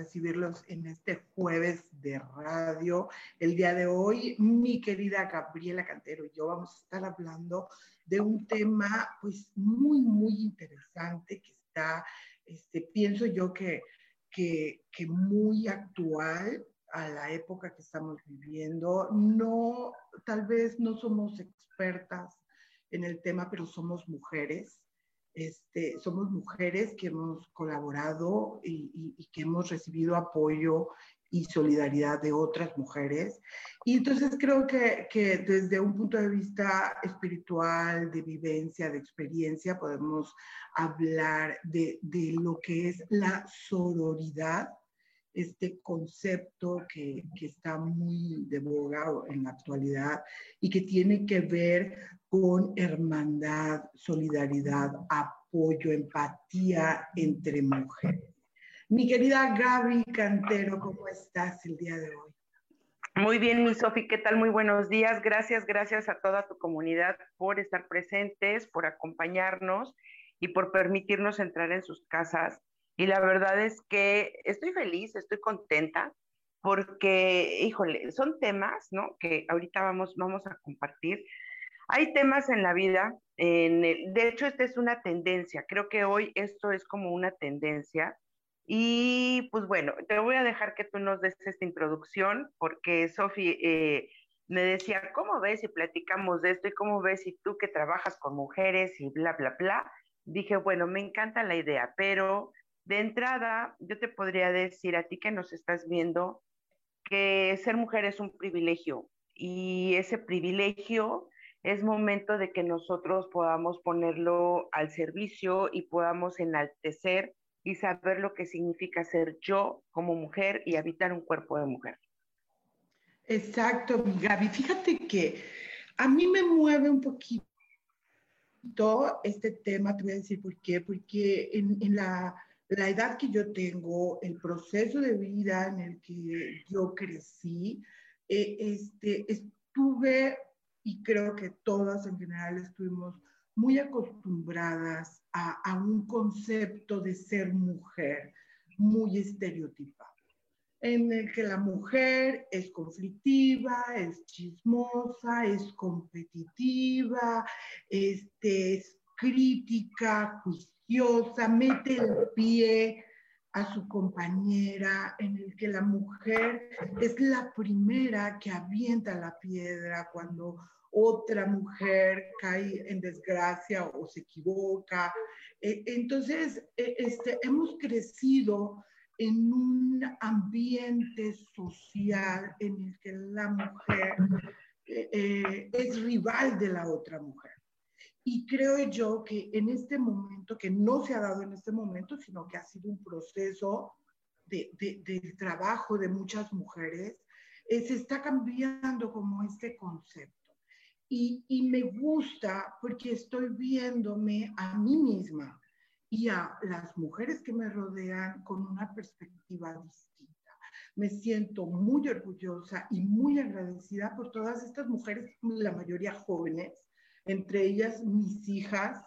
Recibirlos en este jueves de radio. El día de hoy, mi querida Gabriela Cantero y yo vamos a estar hablando de un tema, pues, muy, muy interesante que está, este, pienso yo que, que, que muy actual a la época que estamos viviendo. No, tal vez no somos expertas en el tema, pero somos mujeres este, somos mujeres que hemos colaborado y, que hemos recibido apoyo y solidaridad de otras mujeres. Y entonces creo que, desde un punto de vista espiritual, de vivencia, de experiencia, podemos hablar de lo que es la sororidad este concepto que, que, está muy de boga en la actualidad y que tiene que ver con hermandad, solidaridad, apoyo, empatía entre mujeres. Mi querida Gaby Cantero, ¿cómo estás el día de hoy? Muy bien, mi Sofi, ¿qué tal? Muy buenos días. Gracias, gracias a toda tu comunidad por estar presentes, por acompañarnos y por permitirnos entrar en sus casas y la verdad es que estoy feliz, estoy contenta, porque, híjole, son temas, ¿no? Que ahorita vamos, vamos a compartir. Hay temas en la vida, en de hecho, esta es una tendencia, creo que hoy esto es como una tendencia. Y pues bueno, te voy a dejar que tú nos des esta introducción, porque Sofi eh, me decía, ¿cómo ves si platicamos de esto? ¿Y cómo ves si tú que trabajas con mujeres y bla, bla, bla? Dije, bueno, me encanta la idea, pero de entrada, yo te podría decir a ti que nos estás viendo que ser mujer es un privilegio y ese privilegio es momento de que nosotros podamos ponerlo al servicio y podamos enaltecer y saber lo que significa ser yo como mujer y habitar un cuerpo de mujer. Exacto, Gaby. Fíjate que a mí me mueve un poquito este tema, te voy a decir por qué, porque en la la edad que yo tengo, el proceso de vida en el que yo crecí, eh, este, estuve, y creo que todas en general estuvimos muy acostumbradas a, a un concepto de ser mujer muy estereotipado en el que la mujer es conflictiva, es chismosa, es competitiva, este, es crítica, juiciosa mete el pie a su compañera, en el que la mujer es la primera que avienta la piedra cuando otra mujer cae en desgracia o se equivoca. E, entonces, e, este, hemos crecido en un ambiente social en el que la mujer eh, eh, es rival de la otra mujer. Y creo yo que en este momento, que no se ha dado en este momento, sino que ha sido un proceso de, del trabajo de muchas mujeres, eh, se está cambiando como este concepto. Y, y me gusta porque estoy viéndome a mí misma y a las mujeres que me rodean con una perspectiva distinta. Me siento muy orgullosa y muy agradecida por todas estas mujeres, la mayoría jóvenes, entre ellas mis hijas,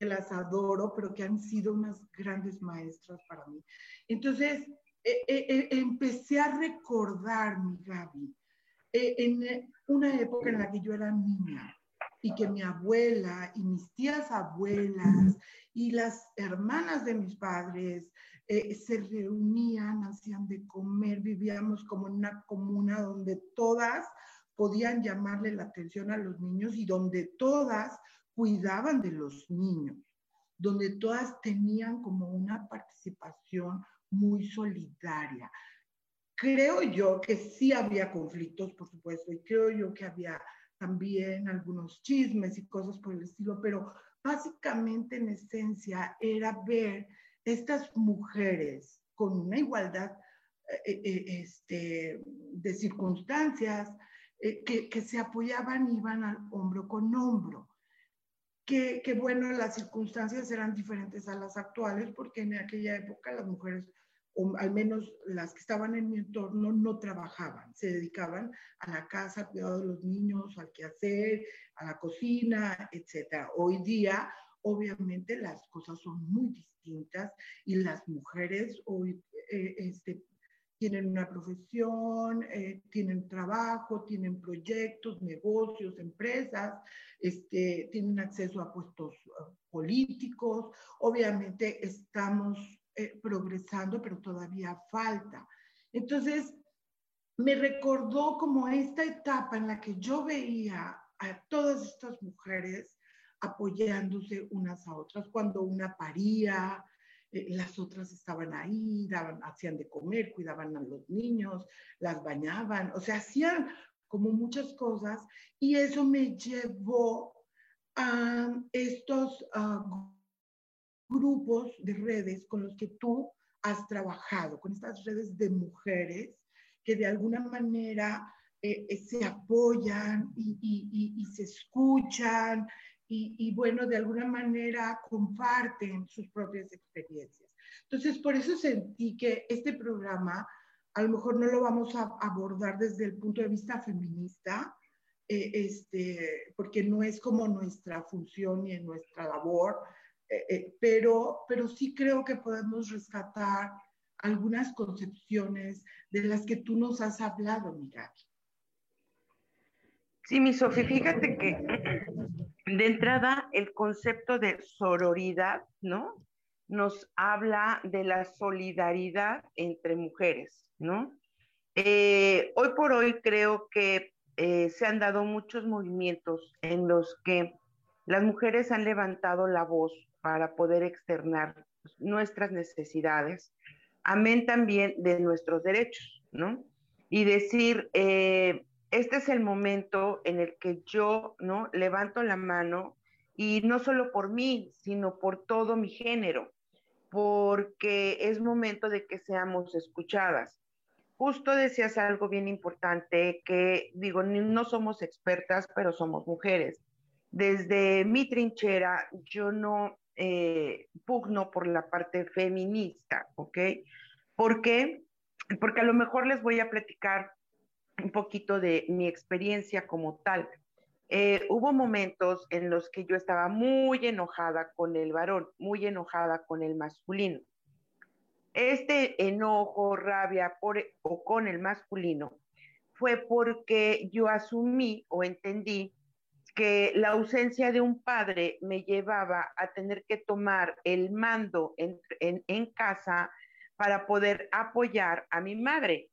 que las adoro, pero que han sido unas grandes maestras para mí. Entonces, eh, eh, eh, empecé a recordar, mi Gaby, en una época en la que yo era niña y que mi abuela y mis tías abuelas y las hermanas de mis padres se reunían, hacían de comer, vivíamos como en una comuna donde todas podían llamarle la atención a los niños y donde todas cuidaban de los niños, donde todas tenían como una participación muy solidaria. Creo yo que sí había conflictos, por supuesto, y creo yo que había también algunos chismes y cosas por el estilo, pero básicamente en esencia era ver estas mujeres con una igualdad eh, eh, este, de circunstancias eh, que, se apoyaban, iban al hombro con hombro. Que, bueno, las circunstancias eran diferentes a las actuales porque en aquella época las mujeres, o al menos las que estaban en mi entorno, no trabajaban, se dedicaban a la casa, al cuidado de los niños, al quehacer, a la cocina, etc. Hoy día, obviamente, las cosas son muy distintas y las mujeres hoy eh, este, tienen una profesión, eh, tienen trabajo, tienen proyectos, negocios, empresas, este, tienen acceso a puestos uh, políticos. Obviamente estamos eh, progresando, pero todavía falta. Entonces, me recordó como esta etapa en la que yo veía a todas estas mujeres apoyándose unas a otras, cuando una paría, eh, las otras estaban ahí, daban, hacían de comer, cuidaban a los niños, las bañaban, o sea, hacían como muchas cosas y eso me llevó a estos ah, grupos de redes con los que tú has trabajado, con estas redes de mujeres que de alguna manera eh, eh, se apoyan y, y, se escuchan y, bueno, de alguna manera comparten sus propias experiencias. Entonces, por eso sentí que este programa a lo mejor no lo vamos a abordar desde el punto de vista feminista, eh, este, porque no es como nuestra función y nuestra labor, eh, eh, pero, pero sí creo que podemos rescatar algunas concepciones de las que tú nos has hablado, Miguel. Sí, mi Sofi, fíjate que de entrada el concepto de sororidad, ¿no? Nos habla de la solidaridad entre mujeres, ¿no? Eh, hoy por hoy creo que eh, se han dado muchos movimientos en los que las mujeres han levantado la voz para poder externar nuestras necesidades, amén también de nuestros derechos, ¿no? Y decir, eh, este es el momento en el que yo, ¿no? Levanto la mano y no solo por mí, sino por todo mi género, porque es momento de que seamos escuchadas. Justo decías algo bien importante que digo, no somos expertas, pero somos mujeres. Desde mi trinchera, yo no eh, pugno por la parte feminista, ¿ok? ¿Por qué? Porque a lo mejor les voy a platicar un poquito de mi experiencia como tal. Eh, hubo momentos en los que yo estaba muy enojada con el varón, muy enojada con el masculino. Este enojo, rabia por, o con el masculino fue porque yo asumí o entendí que la ausencia de un padre me llevaba a tener que tomar el mando en, en casa para poder apoyar a mi madre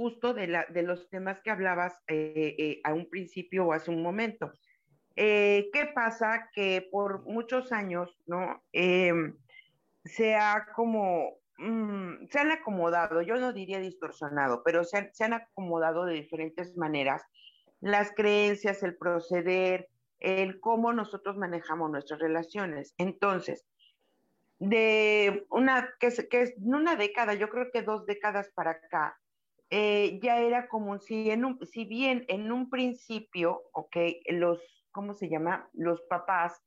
justo de, la, de los temas que hablabas eh, eh, a un principio o hace un momento. Eh, ¿Qué pasa? Que por muchos años, ¿no? Em, se ha como, mm, se han acomodado, yo no diría distorsionado, pero se han, se han acomodado de diferentes maneras las creencias, el proceder, el cómo nosotros manejamos nuestras relaciones. Entonces, de una, que, que una década, yo creo que dos décadas para acá, eh, ya era como si, en un, si bien en un principio, ok, los, ¿cómo se llama? Los papás,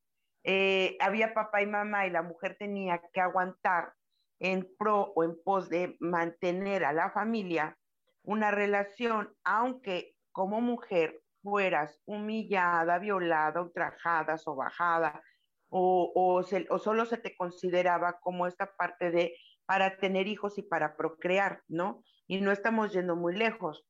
eh, había papá y mamá y la mujer tenía que aguantar en pro o en pos de mantener a la familia una relación, aunque como mujer fueras humillada, violada, ultrajada, sobajada, o, o, o solo se te consideraba como esta parte de para tener hijos y para procrear, ¿no? Y no estamos yendo muy lejos.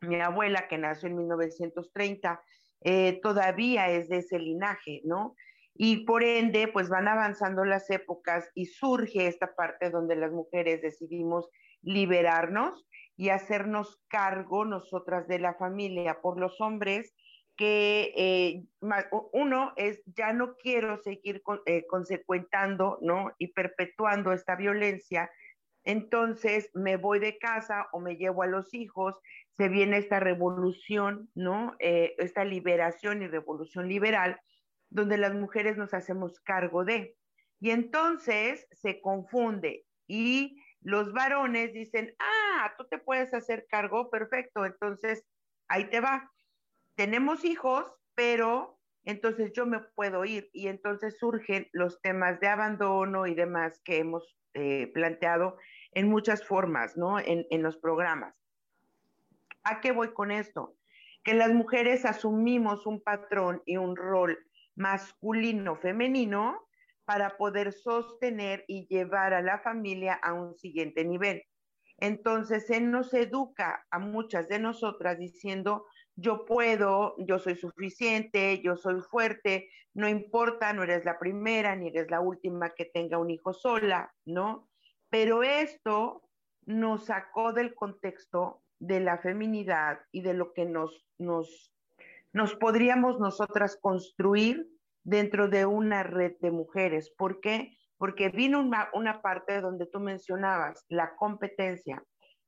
Mi abuela, que nació en 1930, eh, todavía es de ese linaje, ¿no? Y por ende, pues van avanzando las épocas y surge esta parte donde las mujeres decidimos liberarnos y hacernos cargo nosotras de la familia. Por los hombres, que eh, uno es, ya no quiero seguir eh, consecuentando, ¿no? Y perpetuando esta violencia, entonces me voy de casa o me llevo a los hijos, se viene esta revolución, ¿no? Eh, esta liberación y revolución liberal, donde las mujeres nos hacemos cargo de. Y entonces se confunde y los varones dicen, ah, tú te puedes hacer cargo, perfecto, entonces ahí te va tenemos hijos, pero entonces yo me puedo ir y entonces surgen los temas de abandono y demás que hemos eh, planteado en muchas formas, ¿no? En, en los programas. ¿A qué voy con esto? Que las mujeres asumimos un patrón y un rol masculino-femenino para poder sostener y llevar a la familia a un siguiente nivel. Entonces, se nos educa a muchas de nosotras diciendo, yo puedo, yo soy suficiente, yo soy fuerte, no importa, no eres la primera ni eres la última que tenga un hijo sola, ¿no? Pero esto nos sacó del contexto de la feminidad y de lo que nos, nos, nos podríamos nosotras construir dentro de una red de mujeres. ¿Por qué? Porque vino una, una parte donde tú mencionabas la competencia,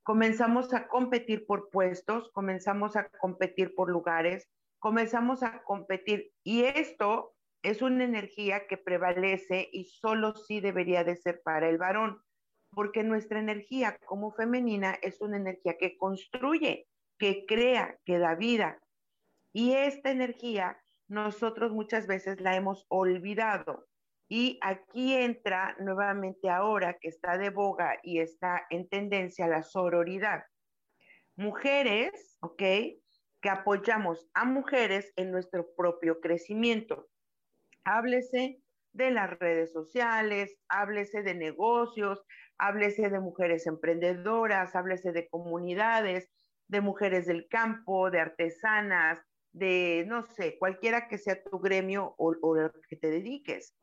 comenzamos a competir por puestos, comenzamos a competir por lugares, comenzamos a competir y esto es una energía que prevalece y solo sí debería de ser para el varón, porque nuestra energía como femenina es una energía que construye, que crea, que da vida. Y esta energía nosotros muchas veces la hemos olvidado. Y aquí entra nuevamente ahora que está de boga y está en tendencia la sororidad. Mujeres, ¿ok? Que apoyamos a mujeres en nuestro propio crecimiento. Háblese de las redes sociales, háblese de negocios, háblese de mujeres emprendedoras, háblese de comunidades, de mujeres del campo, de artesanas, de, no sé, cualquiera que sea tu gremio o, o que te dediques.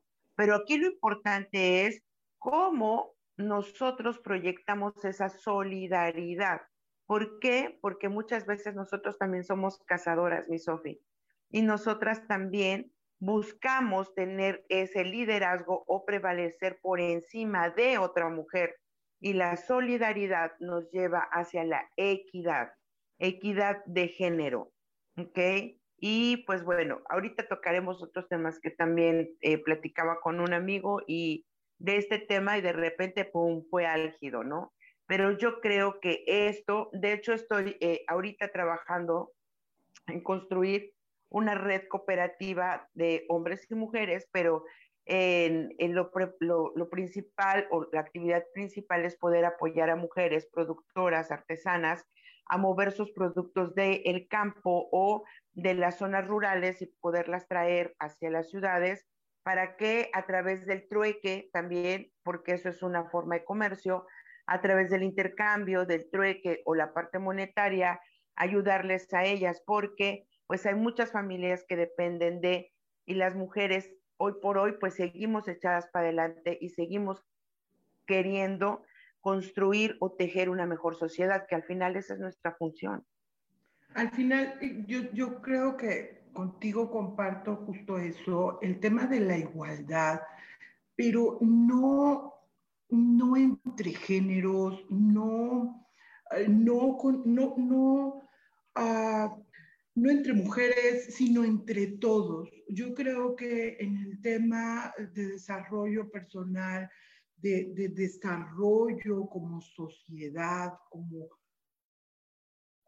Pero aquí lo importante es cómo nosotros proyectamos esa solidaridad. ¿Por qué? Porque muchas veces nosotros también somos cazadoras, mi Sofi, y nosotras también buscamos tener ese liderazgo o prevalecer por encima de otra mujer. Y la solidaridad nos lleva hacia la equidad, equidad de género. ¿Ok? Y pues bueno, ahorita tocaremos otros temas que también eh, platicaba con un amigo y de este tema y de repente, pum, fue álgido, ¿no? Pero yo creo que esto, de hecho estoy eh, ahorita trabajando en construir una red cooperativa de hombres y mujeres, pero en, lo, lo, principal o la actividad principal es poder apoyar a mujeres productoras, artesanas, a mover sus productos del campo o de las zonas rurales y poderlas traer hacia las ciudades para que a través del trueque también, porque eso es una forma de comercio, a través del intercambio, del trueque o la parte monetaria, ayudarles a ellas, porque pues hay muchas familias que dependen de, y las mujeres hoy por hoy pues seguimos echadas para adelante y seguimos queriendo construir o tejer una mejor sociedad, que al final esa es nuestra función. Al final, eh, yo, yo creo que contigo comparto justo eso, el tema de la igualdad, pero no, no entre géneros, no, eh, no, no, no, uh, no entre mujeres, sino entre todos. Yo creo que en el tema de desarrollo personal, de, de desarrollo como sociedad, como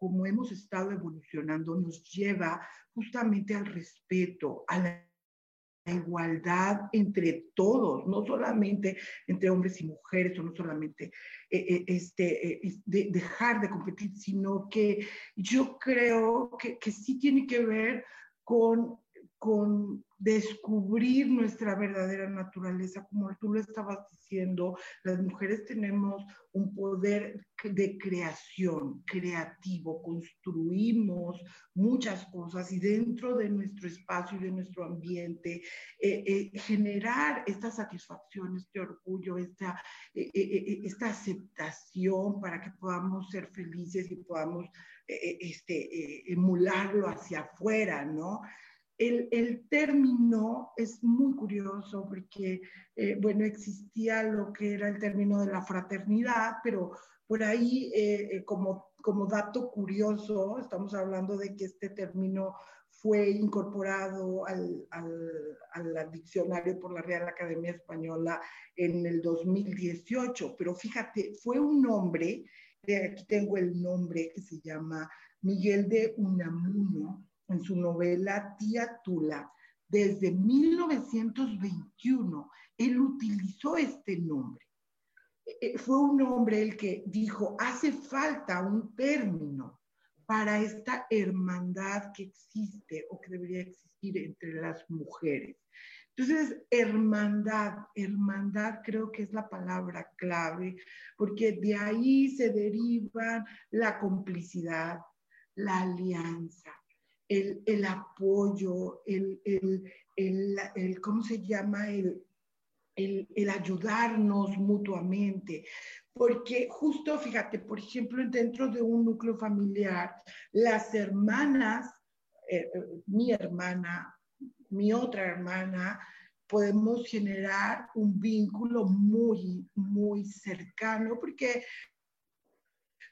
como hemos estado evolucionando, nos lleva justamente al respeto, a la igualdad entre todos, no solamente entre hombres y mujeres, o no solamente eh, eh, este, eh, dejar de competir, sino que yo creo que, que sí tiene que ver con con descubrir nuestra verdadera naturaleza, como tú lo estabas diciendo, las mujeres tenemos un poder de creación, creativo, construimos muchas cosas y dentro de nuestro espacio y de nuestro ambiente, eh, eh, generar esta satisfacción, este orgullo, esta, eh, esta aceptación para que podamos ser felices y podamos este, emularlo hacia afuera, ¿no? El, término es muy curioso porque, eh, bueno, existía lo que era el término de la fraternidad, pero por ahí, eh, eh, como, dato curioso, estamos hablando de que este término fue incorporado al, diccionario por la Real Academia Española en el 2018, pero fíjate, fue un hombre, aquí tengo el nombre que se llama Miguel de Unamuno, en su novela Tía Tula, desde 1921, él utilizó este nombre. Eh, eh, fue un hombre el que dijo, hace falta un término para esta hermandad que existe o que debería existir entre las mujeres. Entonces, hermandad, hermandad creo que es la palabra clave, porque de ahí se deriva la complicidad, la alianza, el, apoyo, el, el, ¿cómo se llama? El, el, ayudarnos mutuamente. Porque justo, fíjate, por ejemplo, dentro de un núcleo familiar, las hermanas, eh, eh, mi hermana, mi otra hermana, podemos generar un vínculo muy, muy cercano porque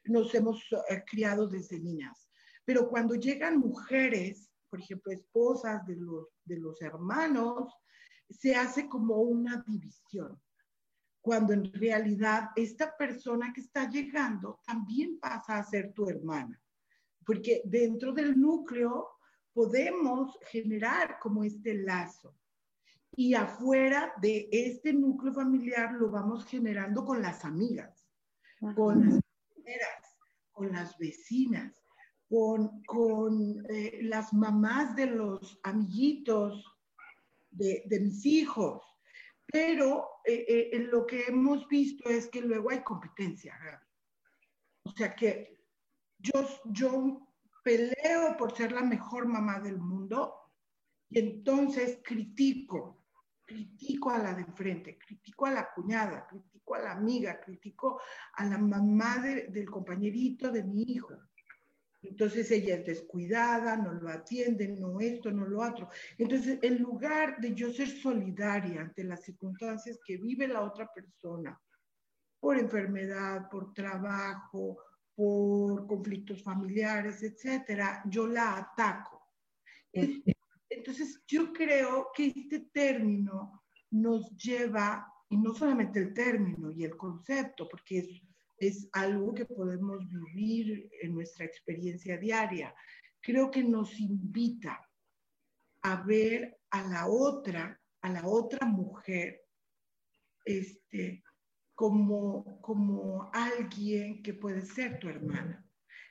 nos hemos eh, criado desde niñas. Pero cuando llegan mujeres, por ejemplo, esposas de los, de los hermanos, se hace como una división, cuando en realidad esta persona que está llegando también pasa a ser tu hermana, porque dentro del núcleo podemos generar como este lazo. Y afuera de este núcleo familiar lo vamos generando con las amigas, con las mujeres, con las vecinas con, eh, las mamás de los amiguitos de, mis hijos. Pero eh, eh, lo que hemos visto es que luego hay competencia, O sea que yo, yo peleo por ser la mejor mamá del mundo y entonces critico, critico a la de enfrente, critico a la cuñada, critico a la amiga, critico a la mamá del compañerito de mi hijo. Entonces ella es descuidada, no lo atiende, no esto, no lo otro. Entonces, en lugar de yo ser solidaria ante las circunstancias que vive la otra persona, por enfermedad, por trabajo, por conflictos familiares, etcétera, yo la ataco. Entonces, yo creo que este término nos lleva, y no solamente el término y el concepto, porque es es algo que podemos vivir en nuestra experiencia diaria. Creo que nos invita a ver a la otra, a la otra mujer, este, como, como alguien que puede ser tu hermana.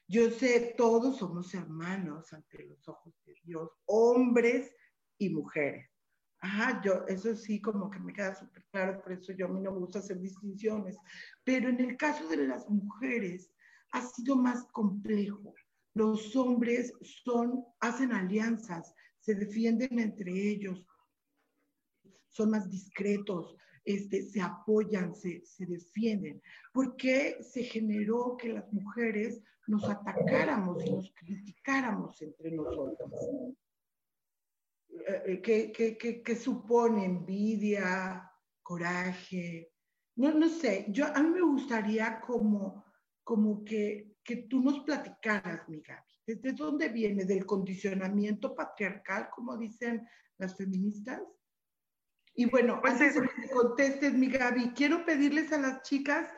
Yo sé, todos somos hermanos ante los ojos de Dios, hombres y mujeres. Ajá, yo, eso sí, como que me queda súper claro, por eso yo a mí no me gusta hacer distinciones. Pero en el caso de las mujeres ha sido más complejo. Los hombres son, hacen alianzas, se defienden entre ellos, son más discretos, este, se apoyan, se, se defienden. ¿Por qué se generó que las mujeres nos atacáramos y nos criticáramos entre nosotras? Eh, eh, ¿Qué supone envidia, coraje. No, no sé, yo a mí me gustaría como, como que, que tú nos platicaras, mi Gaby. ¿Desde dónde viene? ¿Del condicionamiento patriarcal, como dicen las feministas? Y bueno, pues antes de que contestes, mi Gaby, quiero pedirles a las chicas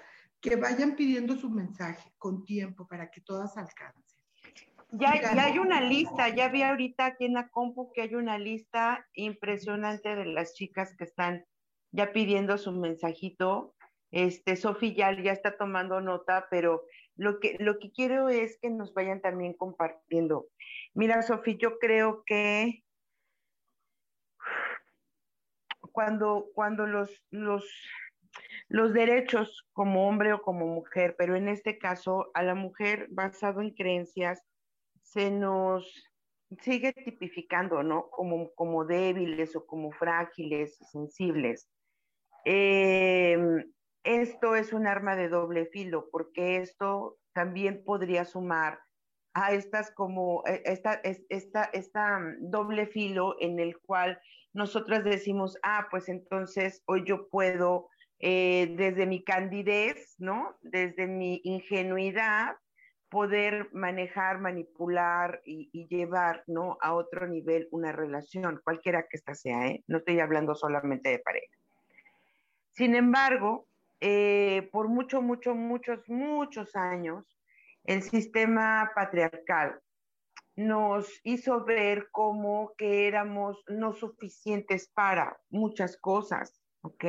que vayan pidiendo su mensaje con tiempo para que todas alcancen. Ya, ya, hay una lista, ya vi ahorita aquí en la compu que hay una lista impresionante de las chicas que están ya pidiendo su mensajito. Este, Sofi ya, ya está tomando nota, pero lo que, lo que quiero es que nos vayan también compartiendo. Mira, Sofi, yo creo que cuando, cuando los, los, los derechos como hombre o como mujer, pero en este caso a la mujer basado en creencias, se nos sigue tipificando, ¿no? Como, como débiles o como frágiles, sensibles. Em, esto es un arma de doble filo, porque esto también podría sumar a estas como, e, esta, esta, esta mm, doble filo en el cual nosotras decimos, ah, pues entonces hoy yo puedo, eh, desde mi candidez, ¿no? Desde mi ingenuidad, poder manejar, manipular y, llevar, ¿no? A otro nivel una relación, cualquiera que ésta sea, ¿eh? No estoy hablando solamente de pareja. Sin embargo, eh, por mucho, mucho, muchos, muchos años, el sistema patriarcal nos hizo ver como que éramos no suficientes para muchas cosas, ¿ok?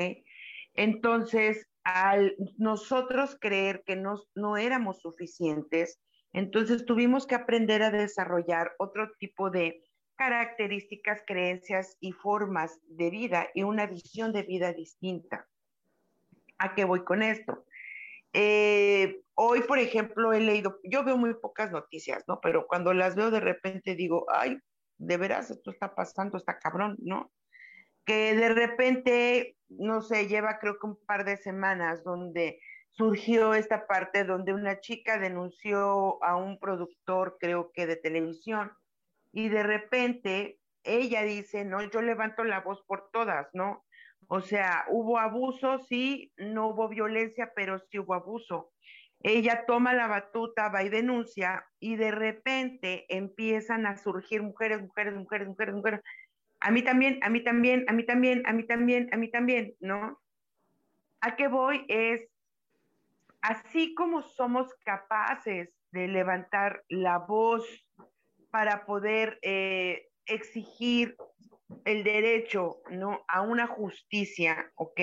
Entonces, al nosotros creer que no, no éramos suficientes, entonces tuvimos que aprender a desarrollar otro tipo de características, creencias y formas de vida y una visión de vida distinta. ¿A qué voy con esto? Eh, hoy, por ejemplo, he leído, yo veo muy pocas noticias, ¿no? Pero cuando las veo de repente digo, ay, de veras, esto está pasando, está cabrón, ¿no? Que de repente, no sé, lleva creo que un par de semanas donde surgió esta parte donde una chica denunció a un productor, creo que de televisión, y de repente ella dice, no, yo levanto la voz por todas, ¿no? O sea, hubo abuso, sí, no hubo violencia, pero sí hubo abuso. Ella toma la batuta, va y denuncia, y de repente empiezan a surgir mujeres, mujeres, mujeres, mujeres, mujeres. A mí también, a mí también, a mí también, a mí también, a mí también, ¿no? ¿A qué voy? Es, así como somos capaces de levantar la voz para poder eh, exigir el derecho ¿no? a una justicia, ¿ok?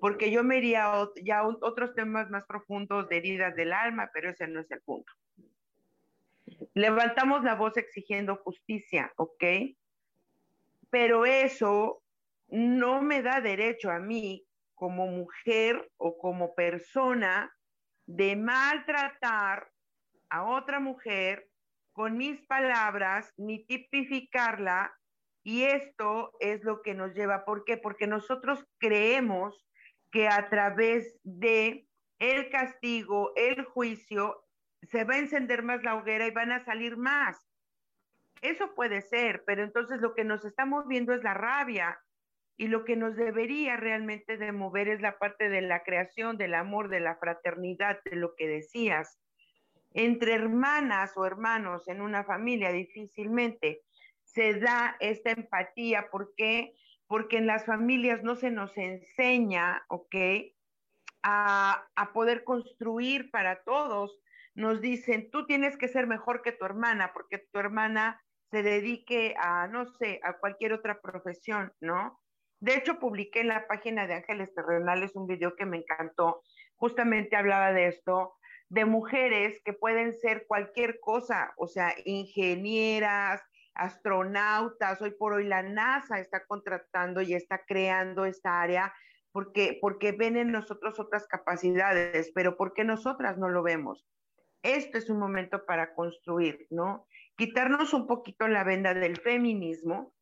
Porque yo me iría ya a otros temas más profundos de heridas del alma, pero ese no es el punto. Levantamos la voz exigiendo justicia, ¿ok? Pero eso no me da derecho a mí como mujer o como persona de maltratar a otra mujer con mis palabras ni tipificarla y esto es lo que nos lleva, ¿por qué? Porque nosotros creemos que a través de el castigo, el juicio, se va a encender más la hoguera y van a salir más. Eso puede ser, pero entonces lo que nos estamos viendo es la rabia y lo que nos debería realmente de mover es la parte de la creación, del amor, de la fraternidad, de lo que decías. Entre hermanas o hermanos en una familia difícilmente se da esta empatía. ¿Por qué? Porque en las familias no se nos enseña, ¿ok? A, a poder construir para todos. Nos dicen, tú tienes que ser mejor que tu hermana, porque tu hermana se dedique a, no sé, a cualquier otra profesión, ¿no? De hecho, publiqué en la página de Ángeles Terrenales un video que me encantó. Justamente hablaba de esto, de mujeres que pueden ser cualquier cosa, o sea, ingenieras, astronautas, hoy por hoy la NASA está contratando y está creando esta área porque, porque ven en nosotros otras capacidades, pero ¿por qué nosotras no lo vemos? Este es un momento para construir, ¿no? Quitarnos un poquito la venda del feminismo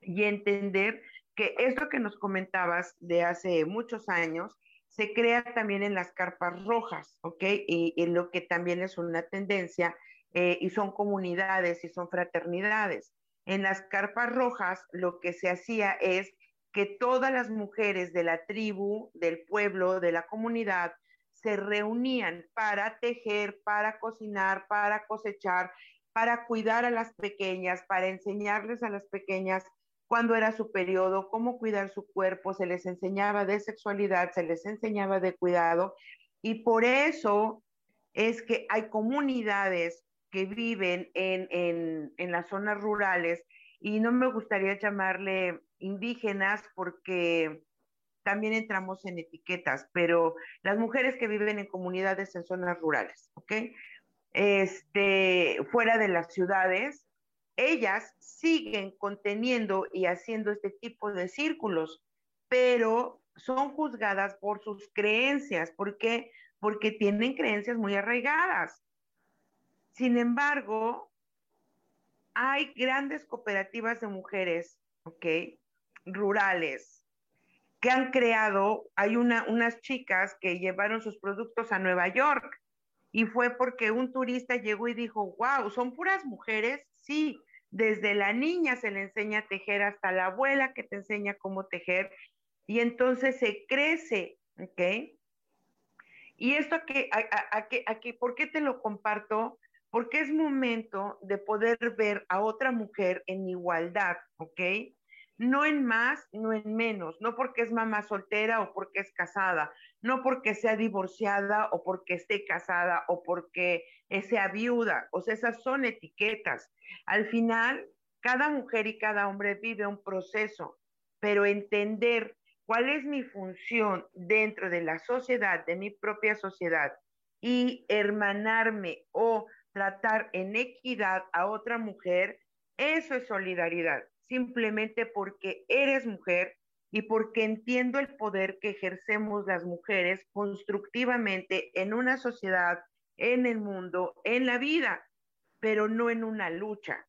y entender que esto que nos comentabas de hace muchos años se crea también en las carpas rojas, ¿ok? Y, y lo que también es una tendencia eh, y son comunidades y son fraternidades. En las carpas rojas lo que se hacía es que todas las mujeres de la tribu, del pueblo, de la comunidad, se reunían para tejer, para cocinar, para cosechar, para cuidar a las pequeñas, para enseñarles a las pequeñas cuándo era su periodo, cómo cuidar su cuerpo, se les enseñaba de sexualidad, se les enseñaba de cuidado. Y por eso es que hay comunidades que viven en, las zonas rurales y no me gustaría llamarle indígenas porque también entramos en etiquetas, pero las mujeres que viven en comunidades en zonas rurales, ¿ok? Este, fuera de las ciudades, ellas siguen conteniendo y haciendo este tipo de círculos, pero son juzgadas por sus creencias. ¿Por qué? Porque tienen creencias muy arraigadas. Sin embargo, hay grandes cooperativas de mujeres, ¿ok? Rurales, que han creado, hay una, unas chicas que llevaron sus productos a Nueva York y fue porque un turista llegó y dijo, wow, ¿son puras mujeres? Sí, desde la niña se le enseña a tejer hasta la abuela que te enseña cómo tejer y entonces se crece, ¿ok? Y esto aquí, aquí, aquí, ¿por qué te lo comparto? Porque es momento de poder ver a otra mujer en igualdad, ¿ok? No en más, no en menos, no porque es mamá soltera o porque es casada, no porque sea divorciada o porque esté casada o porque sea viuda, o sea, esas son etiquetas. Al final, cada mujer y cada hombre vive un proceso, pero entender cuál es mi función dentro de la sociedad, de mi propia sociedad, y hermanarme o tratar en equidad a otra mujer, eso es solidaridad, simplemente porque eres mujer y porque entiendo el poder que ejercemos las mujeres constructivamente en una sociedad, en el mundo, en la vida, pero no en una lucha.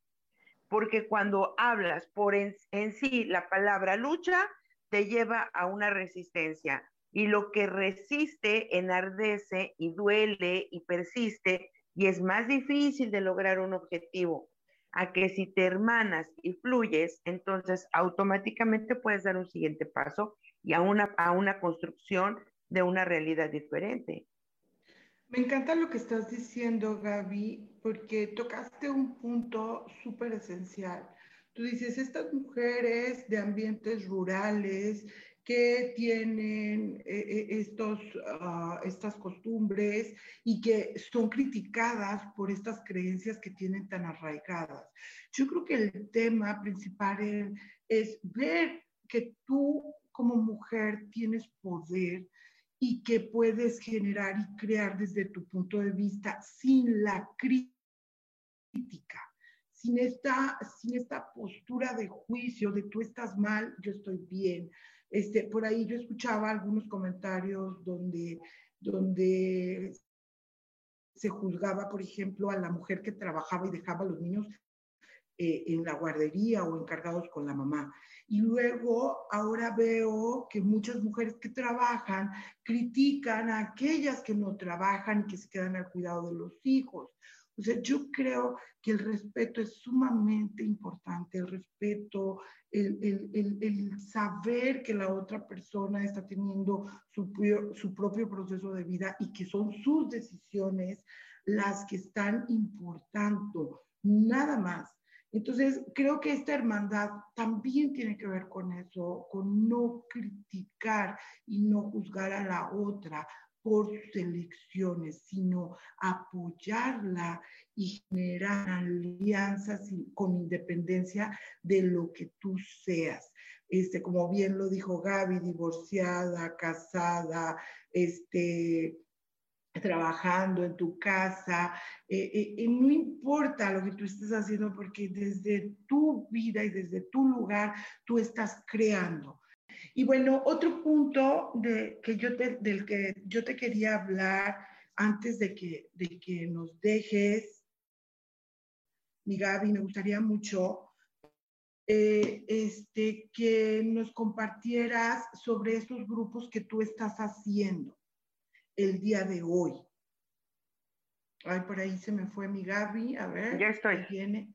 Porque cuando hablas por en, sí la palabra lucha, te lleva a una resistencia. Y lo que resiste enardece y duele y persiste y es más difícil de lograr un objetivo. A que si te hermanas y fluyes, entonces automáticamente puedes dar un siguiente paso y a una, a una construcción de una realidad diferente. Me encanta lo que estás diciendo, Gaby, porque tocaste un punto súper esencial. Tú dices, estas mujeres de ambientes rurales que tienen eh, eh, estos, ah, estas costumbres y que son criticadas por estas creencias que tienen tan arraigadas. Yo creo que el tema principal es ver que tú como mujer tienes poder y que puedes generar y crear desde tu punto de vista sin la crítica sin esta, sin esta postura de juicio de tú estás mal, yo estoy bien. Este, por ahí yo escuchaba algunos comentarios donde, donde se juzgaba, por ejemplo, a la mujer que trabajaba y dejaba a los niños eh, en la guardería o encargados con la mamá. Y luego ahora veo que muchas mujeres que trabajan critican a aquellas que no trabajan y que se quedan al cuidado de los hijos. O sea, yo creo que el respeto es sumamente importante, el respeto, el, el, el, saber que la otra persona está teniendo su, su propio proceso de vida y que son sus decisiones las que están importando, nada más. Entonces, creo que esta hermandad también tiene que ver con eso, con no criticar y no juzgar a la otra, por sus elecciones, sino apoyarla y generar alianzas con independencia de lo que tú seas. Este, como bien lo dijo Gaby, divorciada, casada, este, trabajando en tu casa, eh, eh, eh, no importa lo que tú estés haciendo porque desde tu vida y desde tu lugar tú estás creando. Y bueno, otro punto de, que yo del que yo te quería hablar antes de que, de que nos dejes, mi Gaby, me gustaría mucho eh, este, que nos compartieras sobre esos grupos que tú estás haciendo el día de hoy. Ay, por ahí se me fue mi Gaby, a ver. Ya estoy. Viene.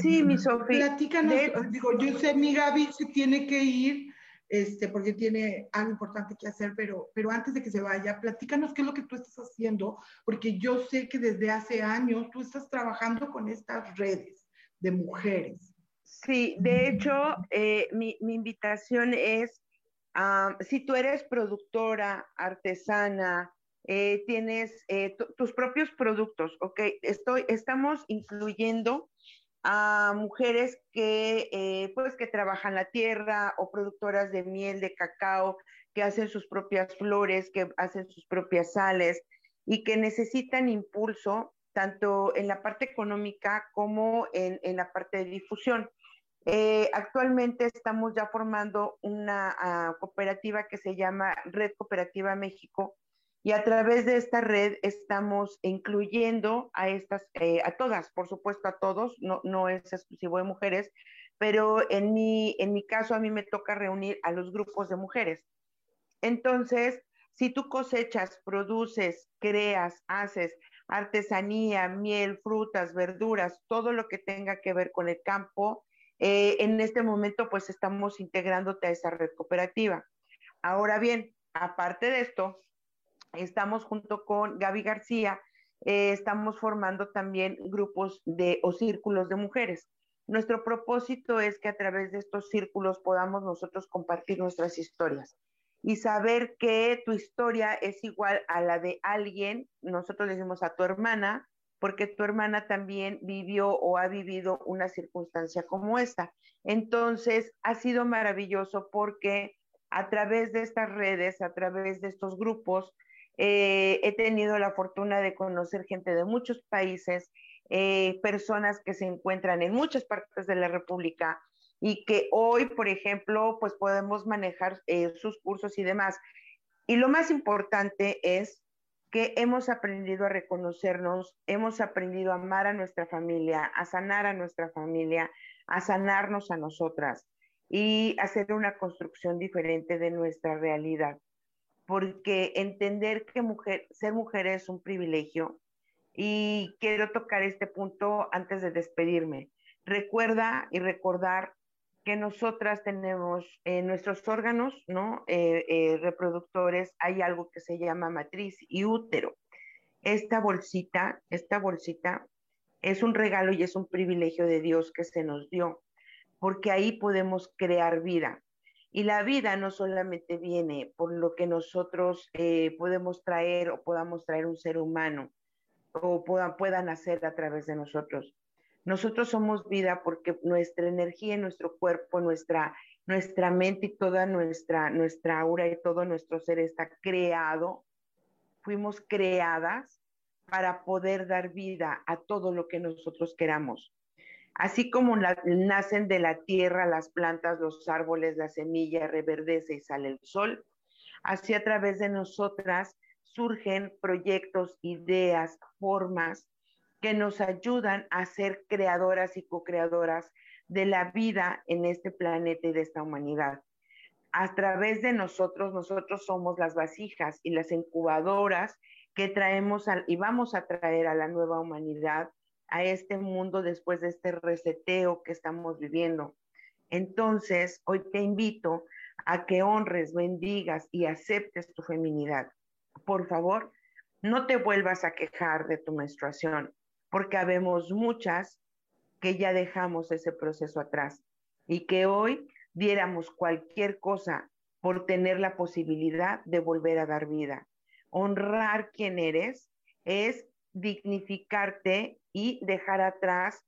Sí, mi Sofía. Platícanos, digo, yo sé, mi Gaby se tiene que ir, este, porque tiene algo importante que hacer, pero, pero antes de que se vaya, platícanos qué es lo que tú estás haciendo, porque yo sé que desde hace años tú estás trabajando con estas redes de mujeres. Sí, de hecho, eh, mi, mi, invitación es, uh, si tú eres productora, artesana, eh, tienes eh, tus propios productos, ¿ok? Estoy, estamos incluyendo a mujeres que, eh, pues, que trabajan la tierra o productoras de miel, de cacao, que hacen sus propias flores, que hacen sus propias sales y que necesitan impulso tanto en la parte económica como en, la parte de difusión. Eh, actualmente estamos ya formando una ah, cooperativa que se llama Red Cooperativa México y a través de esta red estamos incluyendo a estas, eh, a todas, por supuesto a todos, no, no es exclusivo de mujeres, pero en mi, en mi caso a mí me toca reunir a los grupos de mujeres. Entonces, si tú cosechas, produces, creas, haces artesanía, miel, frutas, verduras, todo lo que tenga que ver con el campo, eh, en este momento pues estamos integrándote a esa red cooperativa. Ahora bien, aparte de esto, estamos junto con Gaby García, eh, estamos formando también grupos de o círculos de mujeres. Nuestro propósito es que a través de estos círculos podamos nosotros compartir nuestras historias y saber que tu historia es igual a la de alguien, nosotros decimos a tu hermana, porque tu hermana también vivió o ha vivido una circunstancia como esta. Entonces, ha sido maravilloso porque a través de estas redes, a través de estos grupos, eh, he tenido la fortuna de conocer gente de muchos países, eh, personas que se encuentran en muchas partes de la República y que hoy, por ejemplo, pues podemos manejar eh, sus cursos y demás. Y lo más importante es que hemos aprendido a reconocernos, hemos aprendido a amar a nuestra familia, a sanar a nuestra familia, a sanarnos a nosotras y hacer una construcción diferente de nuestra realidad. Porque entender que mujer, ser mujer es un privilegio y quiero tocar este punto antes de despedirme. Recuerda y recordar que nosotras tenemos en nuestros órganos, ¿no? Eh, eh, reproductores, hay algo que se llama matriz y útero. Esta bolsita, esta bolsita es un regalo y es un privilegio de Dios que se nos dio, porque ahí podemos crear vida. Y la vida no solamente viene por lo que nosotros eh, podemos traer o podamos traer un ser humano o puedan, puedan hacer a través de nosotros, nosotros somos vida porque nuestra energía, nuestro cuerpo, nuestra, nuestra mente y toda nuestra, nuestra aura y todo nuestro ser está creado, fuimos creadas para poder dar vida a todo lo que nosotros queramos. Así como nacen de la tierra las plantas, los árboles, la semilla, reverdece y sale el sol, así a través de nosotras surgen proyectos, ideas, formas, que nos ayudan a ser creadoras y co-creadoras de la vida en este planeta y de esta humanidad. A través de nosotros, nosotros somos las vasijas y las incubadoras que traemos y vamos a traer a la nueva humanidad, a este mundo después de este reseteo que estamos viviendo. Entonces, hoy te invito a que honres, bendigas y aceptes tu feminidad. Por favor, no te vuelvas a quejar de tu menstruación porque habemos muchas que ya dejamos ese proceso atrás y que hoy diéramos cualquier cosa por tener la posibilidad de volver a dar vida. Honrar quién eres es dignificarte y dejar atrás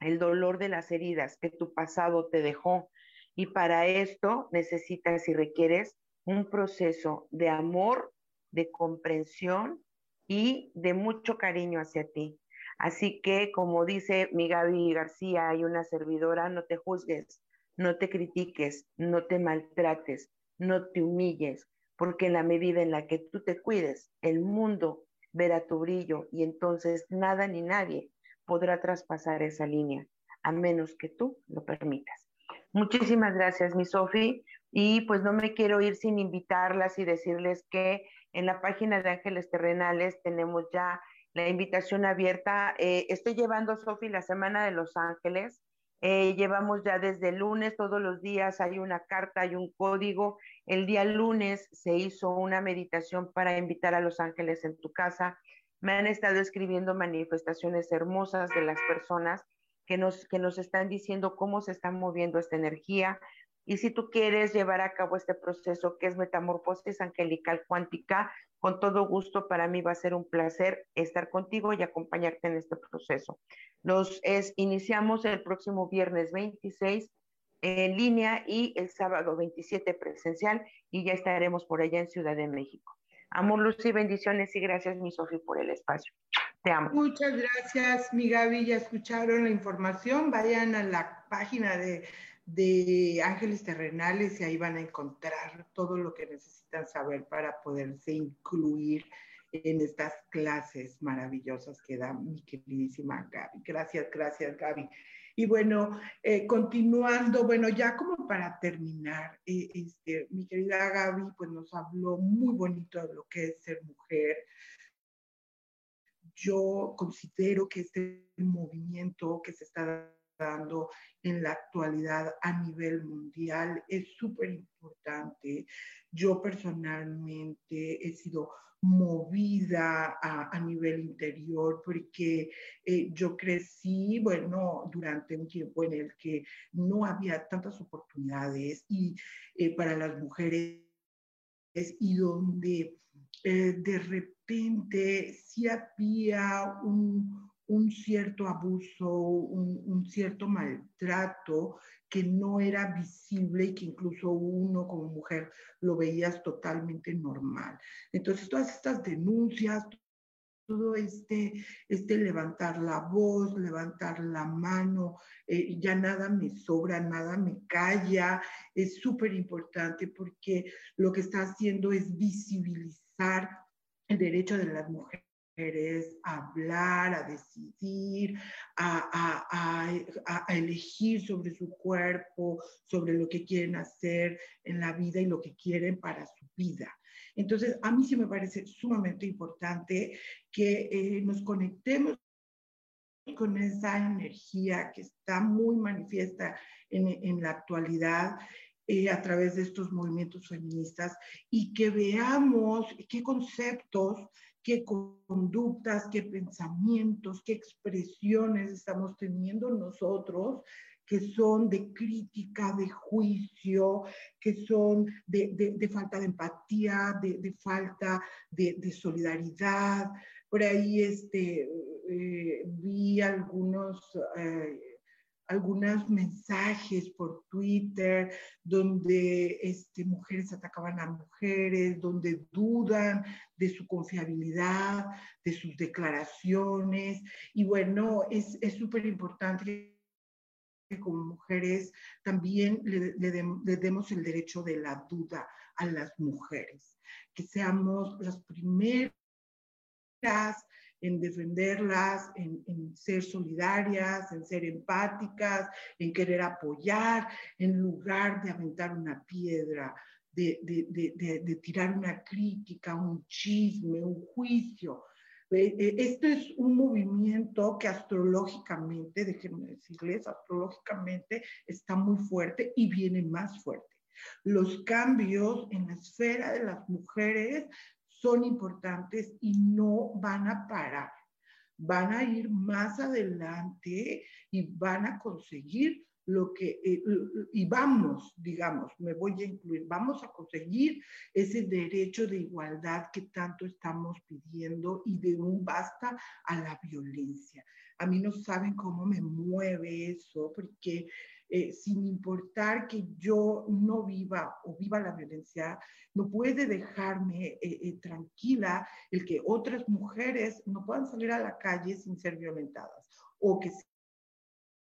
el dolor de las heridas que tu pasado te dejó. Y para esto necesitas y requieres un proceso de amor, de comprensión y de mucho cariño hacia ti. Así que, como dice mi Gaby García, hay una servidora, no te juzgues, no te critiques, no te maltrates, no te humilles, porque en la medida en la que tú te cuides, el mundo verá tu brillo y entonces nada ni nadie podrá traspasar esa línea, a menos que tú lo permitas. Muchísimas gracias, mi Sofi. Y pues no me quiero ir sin invitarlas y decirles que en la página de Ángeles Terrenales tenemos ya la invitación abierta. Eh, estoy llevando, Sofi, la Semana de Los Ángeles. Eh, llevamos ya desde lunes, todos los días hay una carta, hay un código. El día lunes se hizo una meditación para invitar a los ángeles en tu casa. Me han estado escribiendo manifestaciones hermosas de las personas que nos, que nos están diciendo cómo se está moviendo esta energía. Y si tú quieres llevar a cabo este proceso que es metamorfosis angelical cuántica, con todo gusto, para mí va a ser un placer estar contigo y acompañarte en este proceso. Nos iniciamos el próximo viernes 26 en línea y el sábado 27 presencial y ya estaremos por allá en Ciudad de México. Amor, luz y bendiciones y gracias, mi Sofía, por el espacio. Te amo. Muchas gracias, mi Gaby. Ya escucharon la información. Vayan a la página de, de Ángeles Terrenales y ahí van a encontrar todo lo que necesitan saber para poderse incluir en estas clases maravillosas que da mi queridísima Gaby. Gracias, gracias, Gaby. Y bueno, eh, continuando, bueno, ya como para terminar, eh, este, mi querida Gaby, pues nos habló muy bonito de lo que es ser mujer. Yo considero que este movimiento que se está dando en la actualidad a nivel mundial es súper importante. Yo personalmente he sido movida a, nivel interior, porque eh, yo crecí, bueno, durante un tiempo en el que no había tantas oportunidades y eh, para las mujeres y donde eh, de repente sí había un, un cierto abuso, un, cierto maltrato que no era visible y que incluso uno como mujer lo veías totalmente normal. Entonces, todas estas denuncias, todo este, este levantar la voz, levantar la mano, eh, ya nada me sobra, nada me calla, es súper importante porque lo que está haciendo es visibilizar el derecho de las mujeres a hablar, a decidir, a, elegir sobre su cuerpo, sobre lo que quieren hacer en la vida y lo que quieren para su vida. Entonces, a mí sí me parece sumamente importante que eh, nos conectemos con esa energía que está muy manifiesta en, la actualidad eh, a través de estos movimientos feministas y que veamos qué conceptos qué conductas, qué pensamientos, qué expresiones estamos teniendo nosotros que son de crítica, de juicio, que son de, falta de empatía, de, falta de, solidaridad. Por ahí este, eh, vi algunos eh, algunos mensajes por Twitter donde este, mujeres atacaban a mujeres, donde dudan de su confiabilidad, de sus declaraciones. Y bueno, es súper importante que como mujeres también le, le demos el derecho de la duda a las mujeres, que seamos las primeras en defenderlas, en, ser solidarias, en ser empáticas, en querer apoyar, en lugar de aventar una piedra, de, de, tirar una crítica, un chisme, un juicio. Eh, eh, esto es un movimiento que astrológicamente, déjenme decirles, astrológicamente está muy fuerte y viene más fuerte. Los cambios en la esfera de las mujeres son importantes y no van a parar. Van a ir más adelante y van a conseguir lo que, eh, y vamos, digamos, me voy a incluir, vamos a conseguir ese derecho de igualdad que tanto estamos pidiendo y de un basta a la violencia. A mí no saben cómo me mueve eso, porque eh, sin importar que yo no viva o viva la violencia, no puede dejarme eh, eh, tranquila el que otras mujeres no puedan salir a la calle sin ser violentadas o que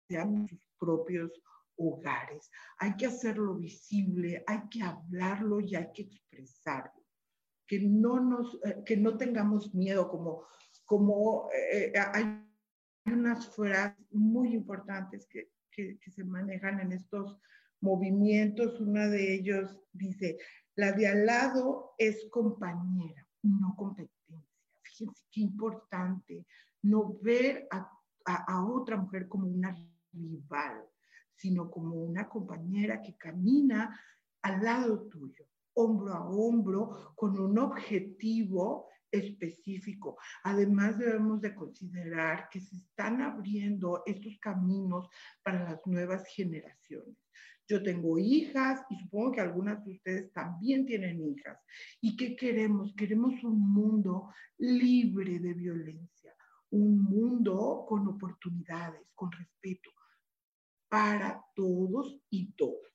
sean sus propios hogares. Hay que hacerlo visible, hay que hablarlo y hay que expresarlo. Que no, nos, que no tengamos miedo, como, como hay unas frases muy importantes que que, se manejan en estos movimientos. Una de ellos dice, la de al lado es compañera, no competencia. Fíjense qué importante no ver a, a, otra mujer como una rival, sino como una compañera que camina al lado tuyo, hombro a hombro, con un objetivo específico. Además, debemos de considerar que se están abriendo estos caminos para las nuevas generaciones. Yo tengo hijas y supongo que algunas de ustedes también tienen hijas. ¿Y qué queremos? Queremos un mundo libre de violencia, un mundo con oportunidades, con respeto para todos y todas.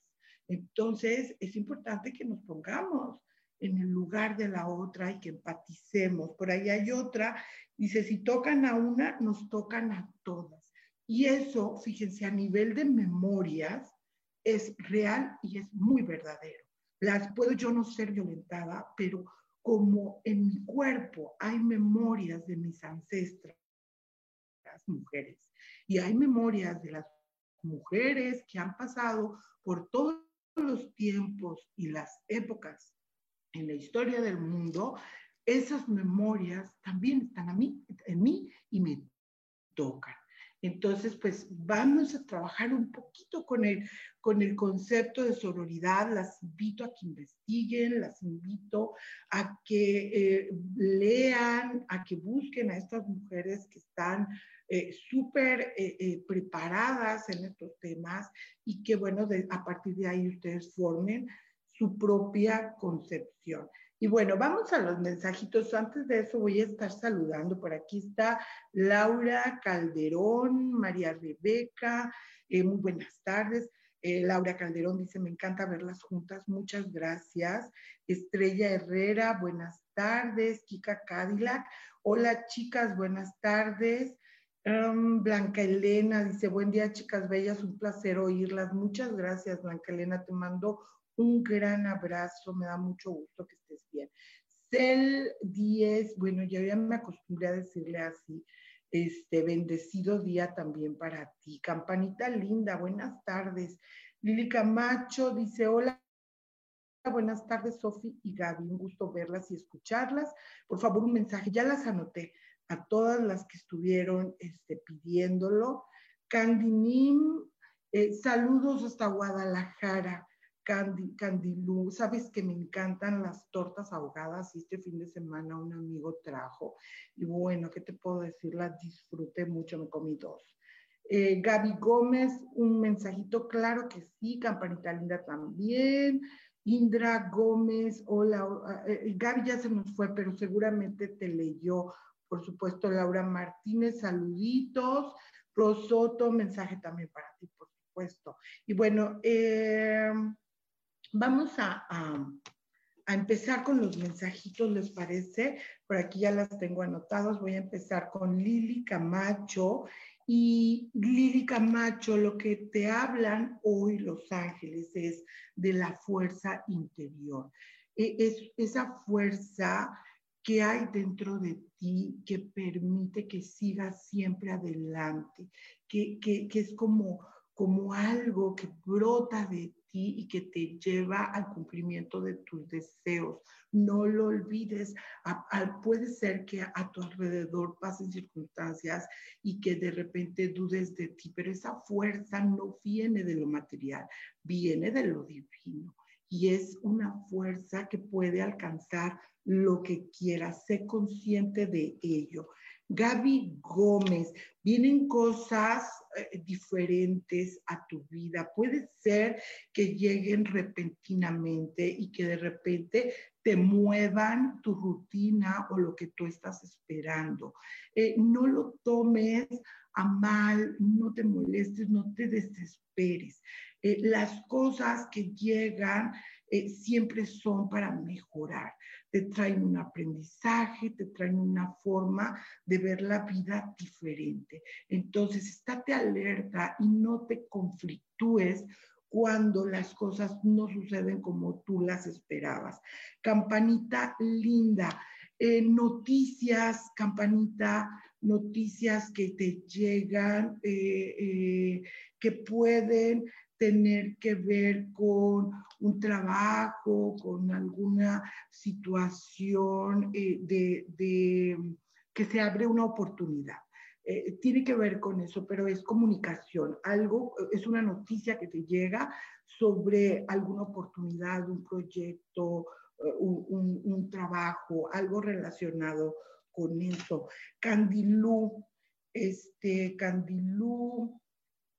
Entonces, es importante que nos pongamos en el lugar de la otra y que empaticemos. Por ahí hay otra, dice, si tocan a una, nos tocan a todas. Y eso, fíjense, a nivel de memorias, es real y es muy verdadero. Las puedo yo no ser violentada, pero como en mi cuerpo hay memorias de mis ancestras, las mujeres, y hay memorias de las mujeres que han pasado por todos los tiempos y las épocas en la historia del mundo, esas memorias también están a mí, en mí y me tocan. Entonces, pues vamos a trabajar un poquito con el, con el concepto de sororidad. Las invito a que investiguen, las invito a que eh, lean, a que busquen a estas mujeres que están eh, súper eh, preparadas en estos temas y que, bueno, a partir de ahí ustedes formen su propia concepción. Y bueno, vamos a los mensajitos. Antes de eso voy a estar saludando. Por aquí está Laura Calderón, María Rebeca. Eh, muy buenas tardes. Eh, Laura Calderón dice, me encanta verlas juntas. Muchas gracias. Estrella Herrera, buenas tardes. Kika Cadillac. Hola chicas, buenas tardes. Um, Blanca Elena dice, buen día chicas bellas, un placer oírlas. Muchas gracias Blanca Elena, te mando un gran abrazo, me da mucho gusto que estés bien. Cel 10, bueno, yo ya me acostumbré a decirle así, este, bendecido día también para ti. Campanita linda, buenas tardes. Lili Camacho dice, hola, buenas tardes, Sofi y Gaby, un gusto verlas y escucharlas. Por favor, un mensaje, ya las anoté a todas las que estuvieron este, pidiéndolo. Candy Nim, eh, saludos hasta Guadalajara. Candilú, sabes que me encantan las tortas ahogadas y este fin de semana un amigo trajo y bueno, ¿qué te puedo decir? Las disfruté mucho, me comí dos. Eh, Gaby Gómez, un mensajito, claro que sí, Campanita Linda también. Indra Gómez, hola, eh, Gaby ya se nos fue, pero seguramente te leyó. Por supuesto, Laura Martínez, saluditos. Rosoto, mensaje también para ti, por supuesto. Y bueno, eh, Vamos a, empezar con los mensajitos, ¿les parece? Por aquí ya las tengo anotadas. Voy a empezar con Lili Camacho. Y Lili Camacho, lo que te hablan hoy los ángeles es de la fuerza interior. E, es esa fuerza que hay dentro de ti que permite que sigas siempre adelante, que, que, que es como, como algo que brota de y que te lleva al cumplimiento de tus deseos. No lo olvides. puede ser que a, tu alrededor pasen circunstancias y que de repente dudes de ti, pero esa fuerza no viene de lo material, viene de lo divino. Y es una fuerza que puede alcanzar lo que quieras. Sé consciente de ello. Gaby Gómez, vienen cosas eh, diferentes a tu vida. Puede ser que lleguen repentinamente y que de repente te muevan tu rutina o lo que tú estás esperando. Eh, no lo tomes a mal, no te molestes, no te desesperes. Eh, las cosas que llegan siempre son para mejorar te traen un aprendizaje, te traen una forma de ver la vida diferente. Entonces, estate alerta y no te conflictúes cuando las cosas no suceden como tú las esperabas. Campanita linda, eh, noticias, campanita, noticias que te llegan, eh, eh, que pueden tener que ver con un trabajo, con alguna situación eh, de, que se abre una oportunidad. Eh, tiene que ver con eso, pero es comunicación. Algo, es una noticia que te llega sobre alguna oportunidad, un proyecto, eh, un, un trabajo, algo relacionado con eso. Candilú, este, Candilú,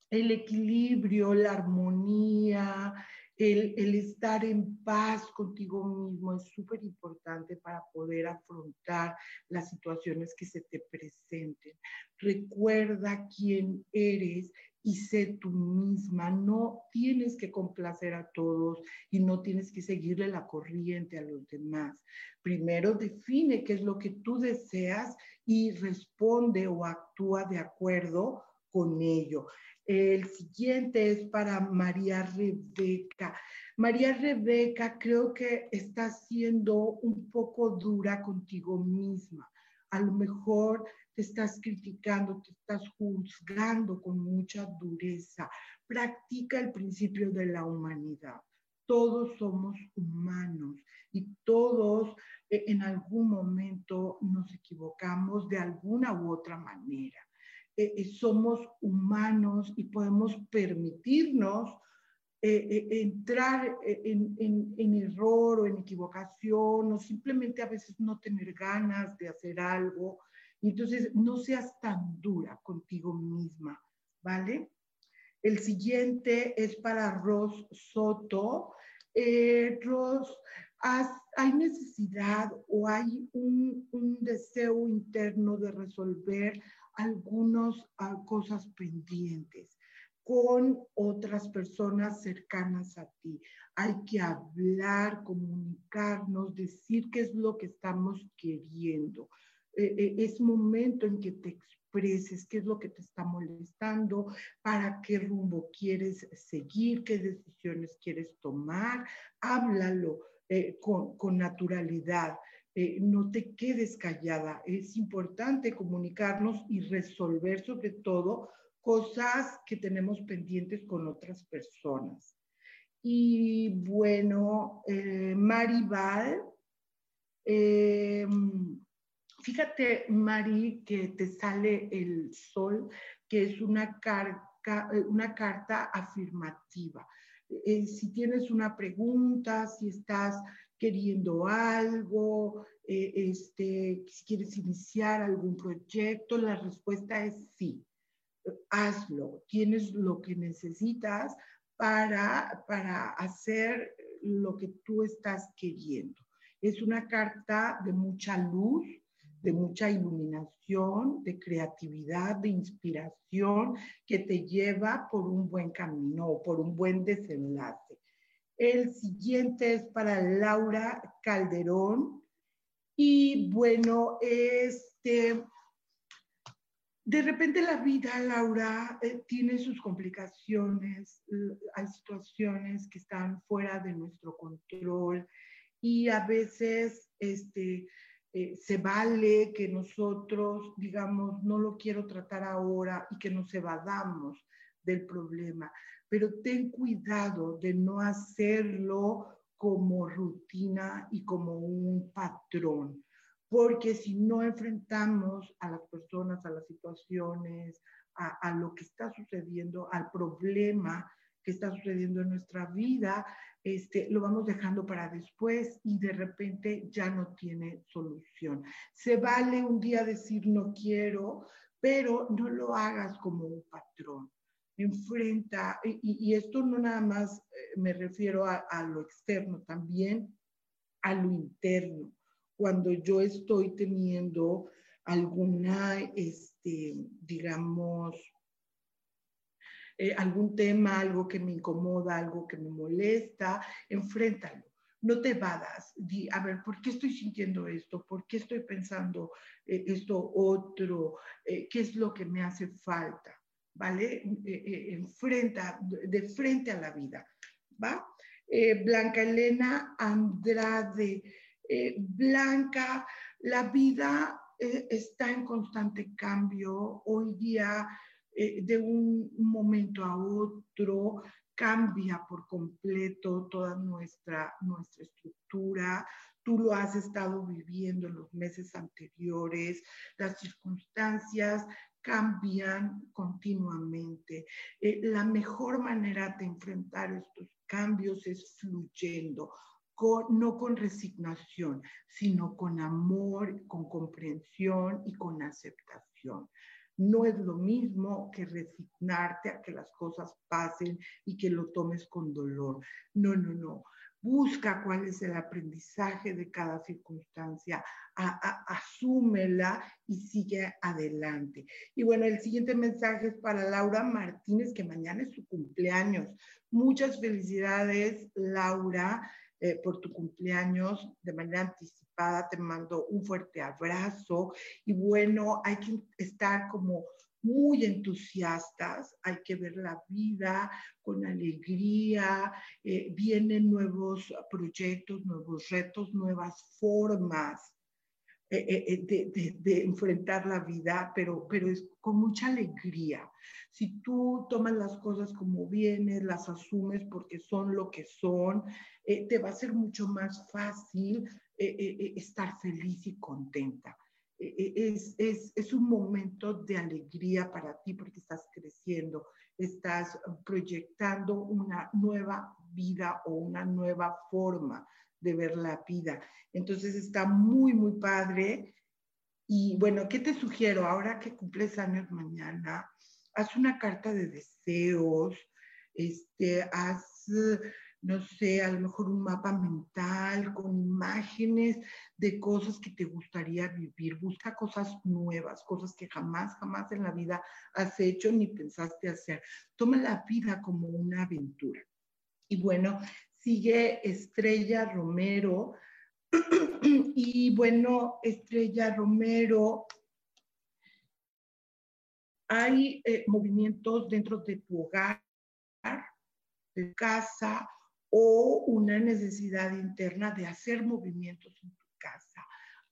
el equilibrio, la armonía, El, estar en paz contigo mismo es súper importante para poder afrontar las situaciones que se te presenten. Recuerda quién eres y sé tú misma. No tienes que complacer a todos y no tienes que seguirle la corriente a los demás. Primero define qué es lo que tú deseas y responde o actúa de acuerdo con ello. El siguiente es para María Rebeca. María Rebeca creo que está siendo un poco dura contigo misma. A lo mejor te estás criticando, te estás juzgando con mucha dureza. Practica el principio de la humanidad. Todos somos humanos y todos eh, en algún momento nos equivocamos de alguna u otra manera. Eh, eh, somos humanos y podemos permitirnos entrar en, error o en equivocación o simplemente a veces no tener ganas de hacer algo entonces, no seas tan dura contigo misma, ¿vale? El siguiente es para Ros Soto. Eh, Ros, ¿hay necesidad o hay un, deseo interno de resolver algunas ah, cosas pendientes con otras personas cercanas a ti? Hay que hablar, comunicarnos, decir qué es lo que estamos queriendo. Eh, eh, es momento en que te expreses qué es lo que te está molestando, para qué rumbo quieres seguir, qué decisiones quieres tomar. Háblalo eh, con, con, naturalidad. No te quedes callada. Es importante comunicarnos y resolver sobre todo cosas que tenemos pendientes con otras personas. Y bueno, Maribal, Fíjate, Mari, que te sale el sol, que es una, carta, una carta afirmativa. Eh, si tienes una pregunta, si estás queriendo algo, eh, este, si quieres iniciar algún proyecto, la respuesta es sí. Hazlo, tienes lo que necesitas para, para hacer lo que tú estás queriendo. Es una carta de mucha luz, de mucha iluminación, de creatividad, de inspiración que te lleva por un buen camino o por un buen desenlace. El siguiente es para Laura Calderón. Y bueno, este, de repente la vida, Laura, eh, tiene sus complicaciones, hay situaciones que están fuera de nuestro control y a veces este, eh, se vale que nosotros, digamos, no lo quiero tratar ahora y que nos evadamos del problema, pero ten cuidado de no hacerlo como rutina y como un patrón, porque si no enfrentamos a las personas, a las situaciones, a, lo que está sucediendo, al problema que está sucediendo en nuestra vida, este, lo vamos dejando para después y de repente ya no tiene solución. Se vale un día decir no quiero, pero no lo hagas como un patrón. Enfrenta, y, esto no nada más eh, me refiero a, lo externo, también a lo interno. Cuando yo estoy teniendo alguna, este, digamos, eh, algún tema, algo que me incomoda, algo que me molesta, enfréntalo. No te vadas, di, a ver, ¿por qué estoy sintiendo esto? ¿Por qué estoy pensando eh, esto otro? ¿Qué es lo que me hace falta? ¿Vale? enfrenta, de frente a la vida, ¿va? Blanca Elena Andrade. Blanca, la vida está en constante cambio. Hoy día eh, de un momento a otro cambia por completo toda nuestra, nuestra estructura. Tú lo has estado viviendo en los meses anteriores, las circunstancias cambian continuamente. Eh, la mejor manera de enfrentar estos cambios es fluyendo, no con resignación, sino con amor, con comprensión y con aceptación. no es lo mismo que resignarte a que las cosas pasen y que lo tomes con dolor. No, no, no. Busca cuál es el aprendizaje de cada circunstancia, asúmela y sigue adelante. Y bueno, el siguiente mensaje es para Laura Martínez, que mañana es su cumpleaños. Muchas felicidades, Laura, eh, por tu cumpleaños de manera anticipada. Te mando un fuerte abrazo. Y bueno, hay que estar como muy entusiastas, hay que ver la vida con alegría, eh, vienen nuevos proyectos, nuevos retos, nuevas formas eh, eh, de, enfrentar la vida, pero, pero es con mucha alegría. Si tú tomas las cosas como vienes, las asumes porque son lo que son, te va a ser mucho más fácil estar feliz y contenta. E, e, es, es, es, un momento de alegría para ti porque estás creciendo, estás proyectando una nueva vida o una nueva forma de ver la vida. Entonces está muy, muy padre. Y bueno, ¿qué te sugiero? Ahora que cumples años mañana, haz una carta de deseos, este, haz no sé, a lo mejor un mapa mental con imágenes de cosas que te gustaría vivir. Busca cosas nuevas, cosas que jamás, jamás en la vida has hecho ni pensaste hacer. Toma la vida como una aventura. Y bueno, sigue Estrella Romero. y bueno, Estrella Romero, hay eh, movimientos dentro de tu hogar, de casa, o una necesidad interna de hacer movimientos en tu casa.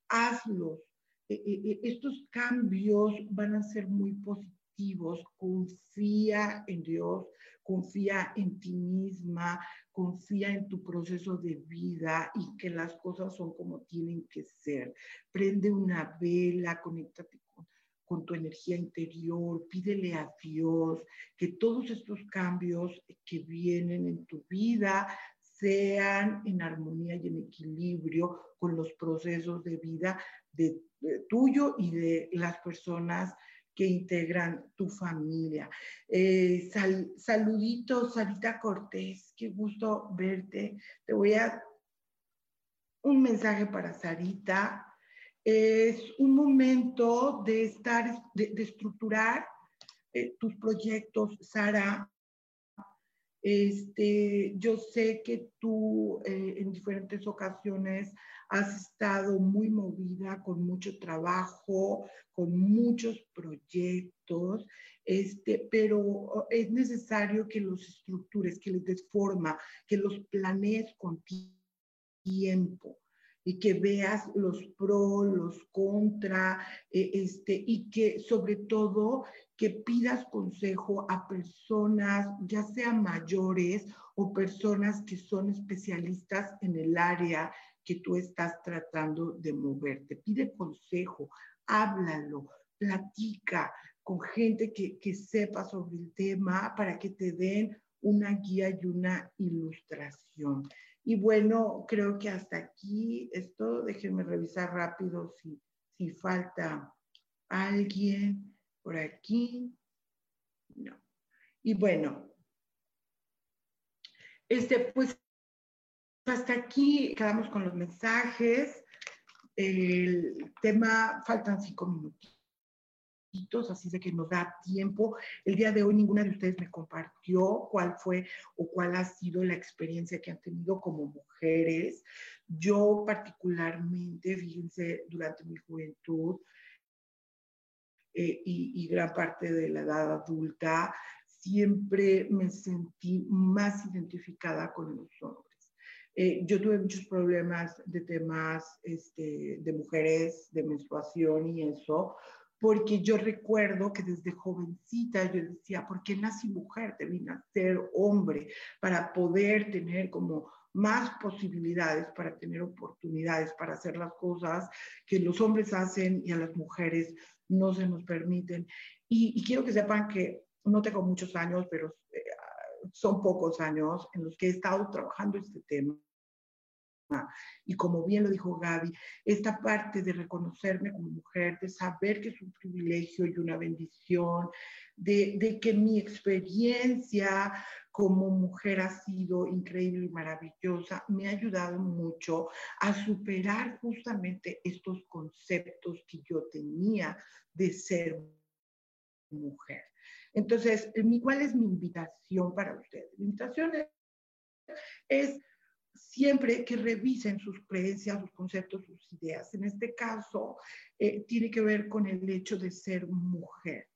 Hazlos. E, e, e, estos cambios van a ser muy positivos. Confía en Dios, confía en ti misma, confía en tu proceso de vida y que las cosas son como tienen que ser. Prende una vela, conéctate con tu energía interior, pídele a Dios que todos estos cambios que vienen en tu vida sean en armonía y en equilibrio con los procesos de vida de, tuyo y de las personas que integran tu familia. Eh, saluditos, Sarita Cortés, qué gusto verte. Te voy a un mensaje para Sarita es un momento de estar, de, estructurar eh, tus proyectos, Sara. Este, yo sé que tú eh, en diferentes ocasiones has estado muy movida con mucho trabajo, con muchos proyectos, este, pero es necesario que los estructures, que les des forma, que los planees con tiempo y que veas los pros, los contra, eh, este, y que sobre todo que pidas consejo a personas, ya sean mayores o personas que son especialistas en el área que tú estás tratando de moverte. Pide consejo, háblalo, platica con gente que, que sepa sobre el tema para que te den una guía y una ilustración. Y bueno, creo que hasta aquí es todo. Déjenme revisar rápido si, si falta alguien por aquí. No. Y bueno, este, pues hasta aquí quedamos con los mensajes. El tema, faltan cinco minutos así de que nos da tiempo. El día de hoy ninguna de ustedes me compartió cuál fue o cuál ha sido la experiencia que han tenido como mujeres. Yo particularmente, fíjense, durante mi juventud eh, y, gran parte de la edad adulta, siempre me sentí más identificada con los hombres. Eh, yo tuve muchos problemas de temas este, de mujeres, de menstruación y eso, porque yo recuerdo que desde jovencita yo decía, ¿por qué nací mujer? Debí nacer hombre para poder tener como más posibilidades, para tener oportunidades, para hacer las cosas que los hombres hacen y a las mujeres no se nos permiten. Y, quiero que sepan que no tengo muchos años, pero eh, son pocos años en los que he estado trabajando este tema Y como bien lo dijo Gaby, esta parte de reconocerme como mujer, de saber que es un privilegio y una bendición, de, de que mi experiencia como mujer ha sido increíble y maravillosa, me ha ayudado mucho a superar justamente estos conceptos que yo tenía de ser mujer. Entonces, ¿cuál es mi invitación para ustedes? Mi invitación es, siempre que revisen sus creencias, sus conceptos, sus ideas. En este caso, eh, tiene que ver con el hecho de ser mujer.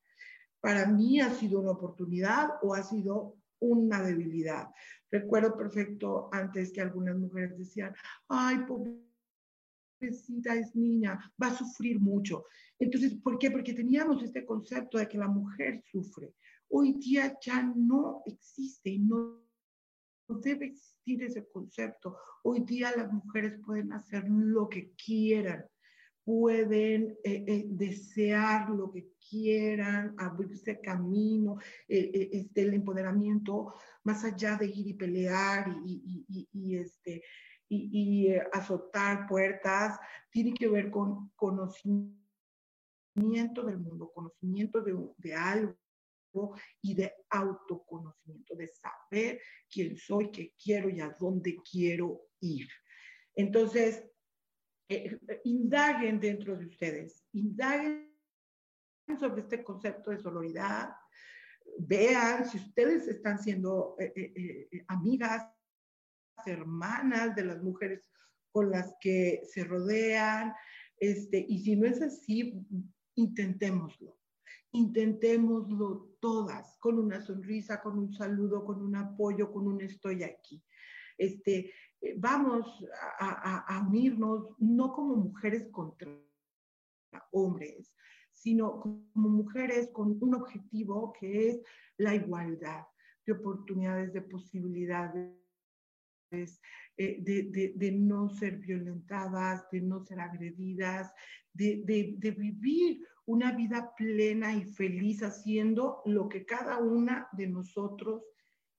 Para mí ha sido una oportunidad o ha sido una debilidad. Recuerdo perfecto antes que algunas mujeres decían, ay, pobrecita es niña, va a sufrir mucho. Entonces, ¿por qué? Porque teníamos este concepto de que la mujer sufre. Hoy día ya no existe y no, debe existir ese concepto. Hoy día las mujeres pueden hacer lo que quieran, pueden eh, eh, desear lo que quieran, abrirse camino, eh, este, el empoderamiento, más allá de ir y pelear y, este, y, azotar puertas, tiene que ver con conocimiento del mundo, conocimiento de, de algo y de autoconocimiento, de saber quién soy, qué quiero y a dónde quiero ir. Entonces, eh, indaguen dentro de ustedes, indaguen sobre este concepto de sororidad, vean si ustedes están siendo eh, eh, amigas, hermanas de las mujeres con las que se rodean, este, y si no es así, intentémoslo. Intentémoslo todas, con una sonrisa, con un saludo, con un apoyo, con un estoy aquí. Este, eh, vamos a, unirnos no como mujeres contra hombres, sino como mujeres con un objetivo que es la igualdad de oportunidades, de posibilidades, eh, de, de, no ser violentadas, de no ser agredidas, de, vivir una vida plena y feliz haciendo lo que cada una de nosotros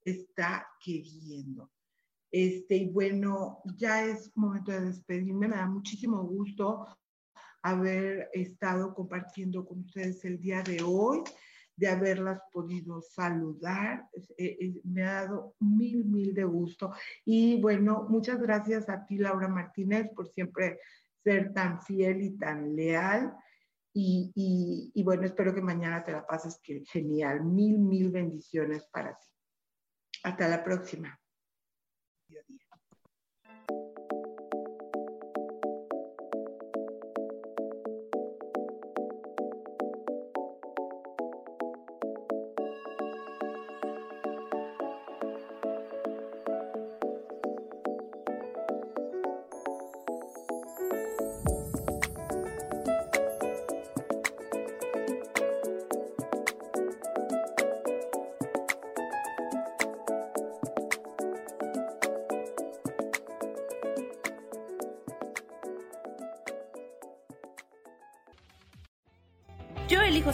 está queriendo. Este, y bueno, ya es momento de despedirme. Me da muchísimo gusto haber estado compartiendo con ustedes el día de hoy, de haberlas podido saludar. Eh, eh, me ha dado mil, mil de gusto. Y bueno, muchas gracias a ti, Laura Martínez, por siempre ser tan fiel y tan leal. Y, y, bueno, espero que mañana te la pases que genial. Mil, mil bendiciones para ti. Hasta la próxima.